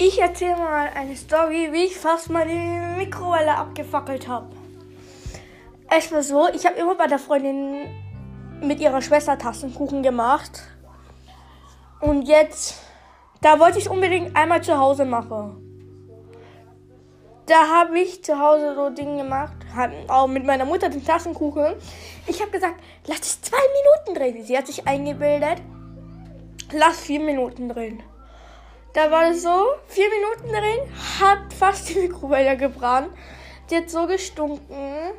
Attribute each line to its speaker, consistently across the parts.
Speaker 1: Ich erzähle mal eine Story, wie ich fast meine Mikrowelle abgefackelt habe. Es war so, ich habe immer bei der Freundin mit ihrer Schwester Tassenkuchen gemacht. Und jetzt, da wollte ich unbedingt einmal zu Hause machen. Da habe ich zu Hause so Dinge gemacht, auch mit meiner Mutter den Tassenkuchen. Ich habe gesagt, lass es zwei Minuten drehen. Sie hat sich eingebildet, lass vier Minuten drehen. Da war es so, vier Minuten drin, hat fast die Mikrowelle gebrannt. Die hat so gestunken.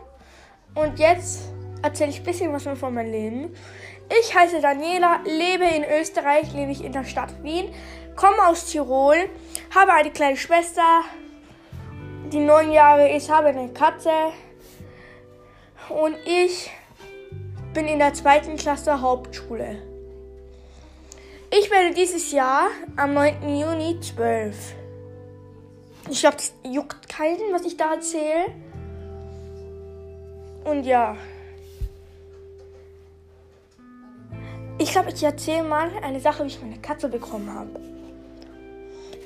Speaker 1: Und jetzt erzähle ich ein bisschen was von meinem Leben. Ich heiße Daniela, lebe in Österreich, lebe ich in der Stadt Wien, komme aus Tirol, habe eine kleine Schwester, die neun Jahre ist, habe eine Katze und ich bin in der zweiten Klasse Hauptschule. Ich werde dieses Jahr am 9. Juni 12. Ich glaube, das juckt keinen, was ich da erzähle. Und ja. Ich glaube, ich erzähle mal eine Sache, wie ich meine Katze bekommen habe.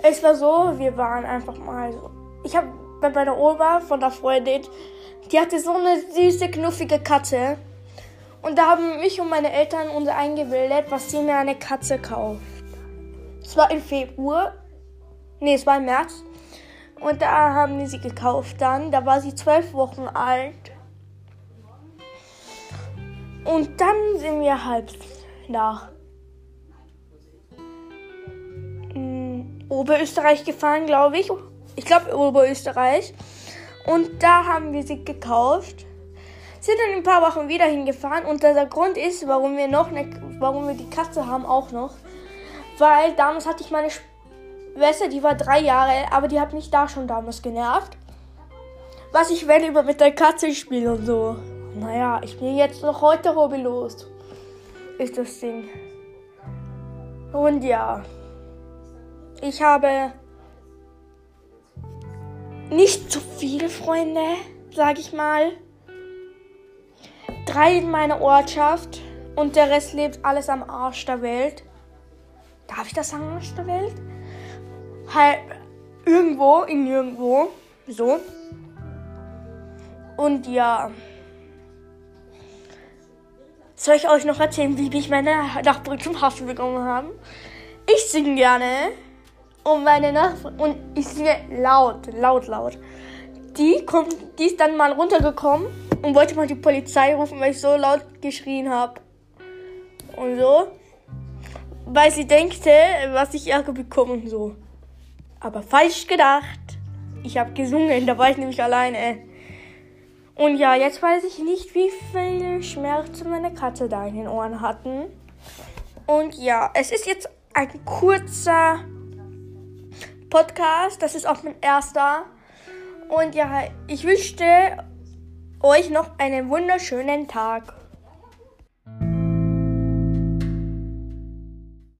Speaker 1: Es war so, wir waren einfach mal so. Ich habe bei meiner Oma von der Freundin, die hatte so eine süße, knuffige Katze. Und da haben mich und meine Eltern uns eingebildet, was sie mir eine Katze kauft. Es war im Februar. Nee, es war im März. Und da haben die sie gekauft dann. Da war sie zwölf Wochen alt. Und dann sind wir halb nach mm, Oberösterreich gefahren, glaube ich. Ich glaube Oberösterreich. Und da haben wir sie gekauft sind dann ein paar Wochen wieder hingefahren und der Grund ist, warum wir noch ne, warum wir die Katze haben auch noch, weil damals hatte ich meine Schwester, die war drei Jahre, aber die hat mich da schon damals genervt. Was ich wenn über mit der Katze spiele und so. Naja, ich bin jetzt noch heute hobbylos. Ist das Ding. Und ja. Ich habe nicht so viele Freunde, sag ich mal drei in meiner Ortschaft und der Rest lebt alles am Arsch der Welt. Darf ich das sagen, Arsch der Welt? Halt irgendwo, in nirgendwo. So. Und ja. Soll ich euch noch erzählen, wie ich meine Nachbarin zum Hafen bekommen habe? Ich singe gerne. Und meine Nachbarin. Und ich singe laut, laut, laut. Die kommt, die ist dann mal runtergekommen und wollte mal die Polizei rufen, weil ich so laut geschrien habe. Und so. Weil sie denkte, was ich Ärger bekomme und so. Aber falsch gedacht. Ich habe gesungen, da war ich nämlich alleine. Und ja, jetzt weiß ich nicht, wie viel Schmerzen meine Katze da in den Ohren hatten. Und ja, es ist jetzt ein kurzer Podcast. Das ist auch mein erster. Und ja, ich wünschte euch noch einen wunderschönen Tag.